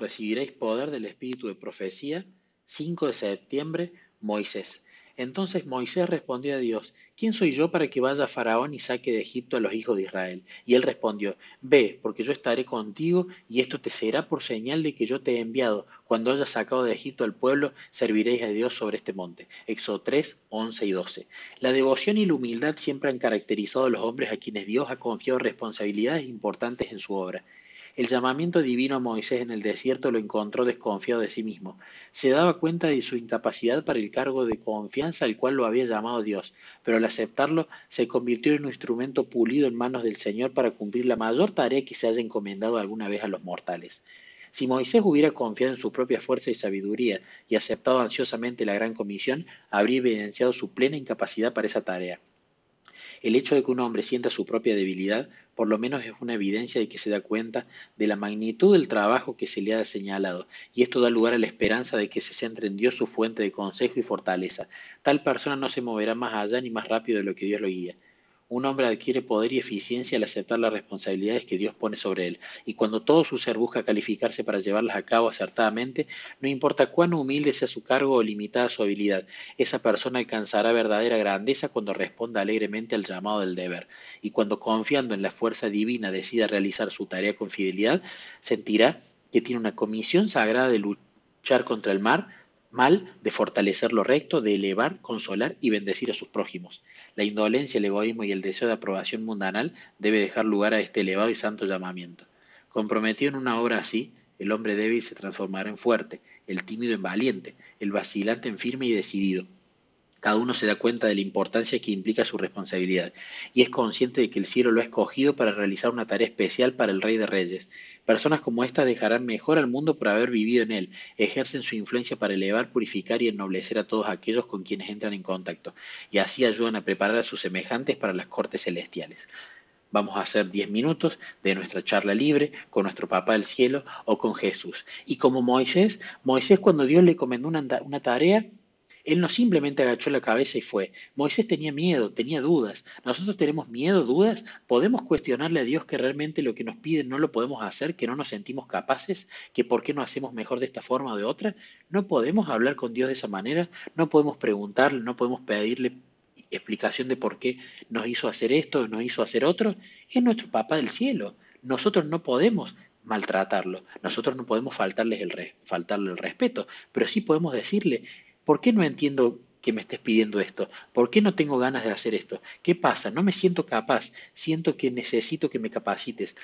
recibiréis poder del Espíritu de profecía. 5 de septiembre, Moisés. Entonces Moisés respondió a Dios, ¿quién soy yo para que vaya a Faraón y saque de Egipto a los hijos de Israel? Y él respondió, Ve, porque yo estaré contigo, y esto te será por señal de que yo te he enviado. Cuando hayas sacado de Egipto al pueblo, serviréis a Dios sobre este monte. Éxodo 3, 11 y 12. La devoción y la humildad siempre han caracterizado a los hombres a quienes Dios ha confiado responsabilidades importantes en su obra. El llamamiento divino a Moisés en el desierto lo encontró desconfiado de sí mismo. Se daba cuenta de su incapacidad para el cargo de confianza al cual lo había llamado Dios, pero al aceptarlo se convirtió en un instrumento pulido en manos del Señor para cumplir la mayor tarea que se haya encomendado alguna vez a los mortales. Si Moisés hubiera confiado en su propia fuerza y sabiduría y aceptado ansiosamente la gran comisión, habría evidenciado su plena incapacidad para esa tarea. El hecho de que un hombre sienta su propia debilidad, por lo menos es una evidencia de que se da cuenta de la magnitud del trabajo que se le ha señalado, y esto da lugar a la esperanza de que se centre en Dios su fuente de consejo y fortaleza. Tal persona no se moverá más allá ni más rápido de lo que Dios lo guía. Un hombre adquiere poder y eficiencia al aceptar las responsabilidades que Dios pone sobre él, y cuando todo su ser busca calificarse para llevarlas a cabo acertadamente, no importa cuán humilde sea su cargo o limitada su habilidad, esa persona alcanzará verdadera grandeza cuando responda alegremente al llamado del deber, y cuando confiando en la fuerza divina decida realizar su tarea con fidelidad, sentirá que tiene una comisión sagrada de luchar contra el mar, mal de fortalecer lo recto, de elevar, consolar y bendecir a sus prójimos. La indolencia, el egoísmo y el deseo de aprobación mundanal debe dejar lugar a este elevado y santo llamamiento. Comprometido en una obra así, el hombre débil se transformará en fuerte, el tímido en valiente, el vacilante en firme y decidido. Cada uno se da cuenta de la importancia que implica su responsabilidad y es consciente de que el cielo lo ha escogido para realizar una tarea especial para el Rey de Reyes. Personas como estas dejarán mejor al mundo por haber vivido en él, ejercen su influencia para elevar, purificar y ennoblecer a todos aquellos con quienes entran en contacto, y así ayudan a preparar a sus semejantes para las cortes celestiales. Vamos a hacer 10 minutos de nuestra charla libre con nuestro Papá del Cielo o con Jesús. Y como Moisés, Moisés cuando Dios le comendó una, una tarea, él no simplemente agachó la cabeza y fue. Moisés tenía miedo, tenía dudas. Nosotros tenemos miedo, dudas. ¿Podemos cuestionarle a Dios que realmente lo que nos pide no lo podemos hacer, que no nos sentimos capaces, que por qué no hacemos mejor de esta forma o de otra? No podemos hablar con Dios de esa manera, no podemos preguntarle, no podemos pedirle explicación de por qué nos hizo hacer esto, nos hizo hacer otro. Es nuestro Papá del cielo. Nosotros no podemos maltratarlo, nosotros no podemos el, faltarle el respeto, pero sí podemos decirle, ¿Por qué no entiendo que me estés pidiendo esto? ¿Por qué no tengo ganas de hacer esto? ¿Qué pasa? No me siento capaz, siento que necesito que me capacites.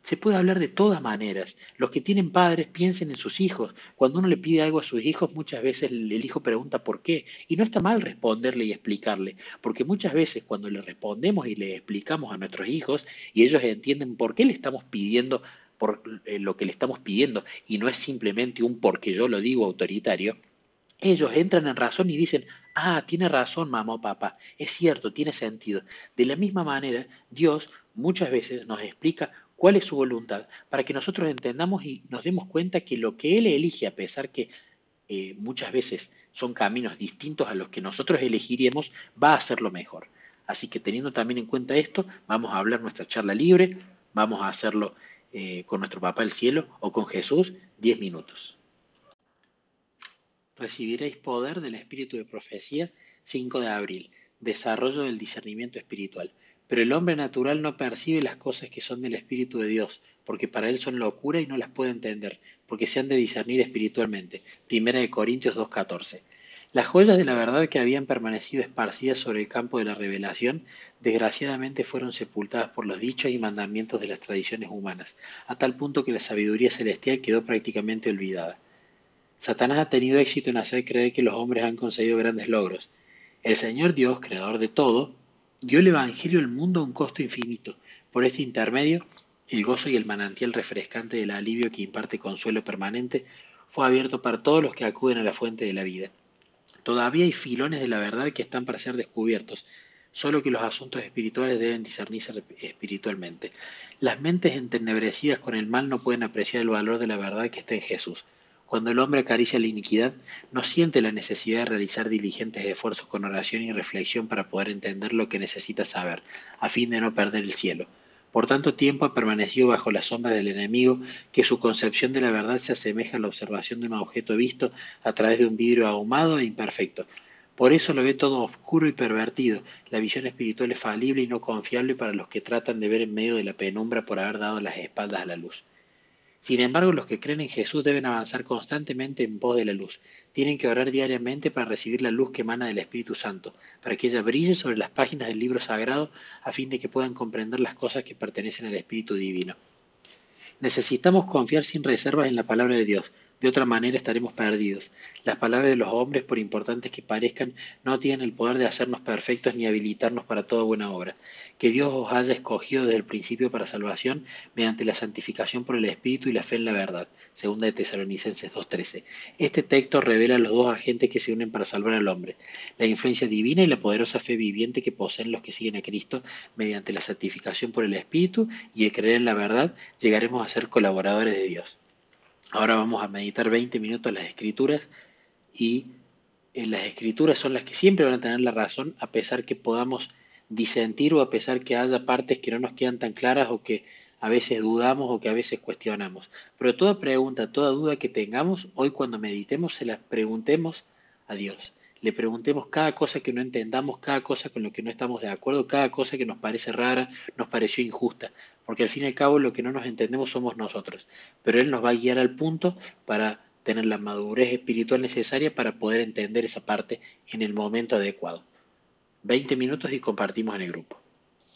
Se puede hablar de todas maneras. Los que tienen padres piensen en sus hijos. Cuando uno le pide algo a sus hijos, muchas veces el hijo pregunta por qué. Y no está mal responderle y explicarle, porque muchas veces cuando le respondemos y le explicamos a nuestros hijos y ellos entienden por qué le estamos pidiendo por eh, lo que le estamos pidiendo y no es simplemente un porque yo lo digo autoritario, ellos entran en razón y dicen, ah, tiene razón mamá o papá, es cierto, tiene sentido. De la misma manera, Dios muchas veces nos explica cuál es su voluntad, para que nosotros entendamos y nos demos cuenta que lo que Él elige, a pesar que eh, muchas veces son caminos distintos a los que nosotros elegiríamos, va a ser lo mejor. Así que teniendo también en cuenta esto, vamos a hablar nuestra charla libre, vamos a hacerlo eh, con nuestro Papá del Cielo o con Jesús, 10 minutos recibiréis poder del espíritu de profecía 5 de abril, desarrollo del discernimiento espiritual. Pero el hombre natural no percibe las cosas que son del Espíritu de Dios, porque para él son locura y no las puede entender, porque se han de discernir espiritualmente. Primera de Corintios 2.14. Las joyas de la verdad que habían permanecido esparcidas sobre el campo de la revelación, desgraciadamente fueron sepultadas por los dichos y mandamientos de las tradiciones humanas, a tal punto que la sabiduría celestial quedó prácticamente olvidada. Satanás ha tenido éxito en hacer creer que los hombres han conseguido grandes logros. El Señor Dios, creador de todo, dio el Evangelio al mundo a un costo infinito. Por este intermedio, el gozo y el manantial refrescante del alivio que imparte consuelo permanente fue abierto para todos los que acuden a la fuente de la vida. Todavía hay filones de la verdad que están para ser descubiertos, solo que los asuntos espirituales deben discernirse espiritualmente. Las mentes entenebrecidas con el mal no pueden apreciar el valor de la verdad que está en Jesús. Cuando el hombre acaricia la iniquidad, no siente la necesidad de realizar diligentes esfuerzos con oración y reflexión para poder entender lo que necesita saber, a fin de no perder el cielo. Por tanto tiempo ha permanecido bajo la sombra del enemigo, que su concepción de la verdad se asemeja a la observación de un objeto visto a través de un vidrio ahumado e imperfecto. Por eso lo ve todo oscuro y pervertido. La visión espiritual es falible y no confiable para los que tratan de ver en medio de la penumbra por haber dado las espaldas a la luz. Sin embargo, los que creen en Jesús deben avanzar constantemente en pos de la luz. Tienen que orar diariamente para recibir la luz que emana del Espíritu Santo, para que ella brille sobre las páginas del libro sagrado a fin de que puedan comprender las cosas que pertenecen al Espíritu Divino. Necesitamos confiar sin reservas en la palabra de Dios, de otra manera estaremos perdidos. Las palabras de los hombres, por importantes que parezcan, no tienen el poder de hacernos perfectos ni habilitarnos para toda buena obra. Que Dios os haya escogido desde el principio para salvación mediante la santificación por el Espíritu y la fe en la verdad. Segunda de Tesalonicenses 2.13. Este texto revela los dos agentes que se unen para salvar al hombre, la influencia divina y la poderosa fe viviente que poseen los que siguen a Cristo mediante la santificación por el Espíritu y el creer en la verdad, llegaremos a ser colaboradores de Dios. Ahora vamos a meditar 20 minutos las escrituras y en las escrituras son las que siempre van a tener la razón a pesar que podamos disentir o a pesar que haya partes que no nos quedan tan claras o que a veces dudamos o que a veces cuestionamos. Pero toda pregunta, toda duda que tengamos, hoy cuando meditemos se las preguntemos a Dios. Le preguntemos cada cosa que no entendamos, cada cosa con lo que no estamos de acuerdo, cada cosa que nos parece rara, nos pareció injusta porque al fin y al cabo lo que no nos entendemos somos nosotros, pero Él nos va a guiar al punto para tener la madurez espiritual necesaria para poder entender esa parte en el momento adecuado. 20 minutos y compartimos en el grupo.